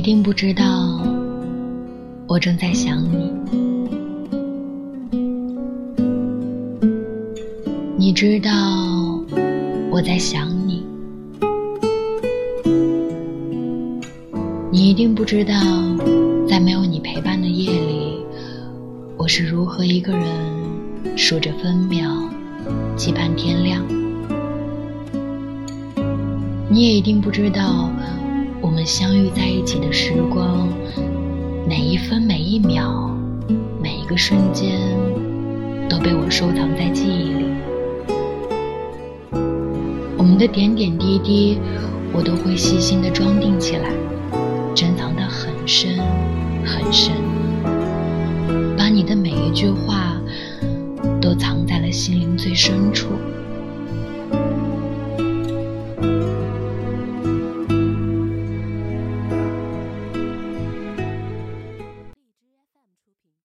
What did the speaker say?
你一定不知道，我正在想你。你知道我在想你。你一定不知道，在没有你陪伴的夜里，我是如何一个人数着分秒，期盼天亮。你也一定不知道。我们相遇在一起的时光，每一分每一秒，每一个瞬间，都被我收藏在记忆里。我们的点点滴滴，我都会细心的装订起来，珍藏的很深很深，把你的每一句话，都藏在了心灵最深处。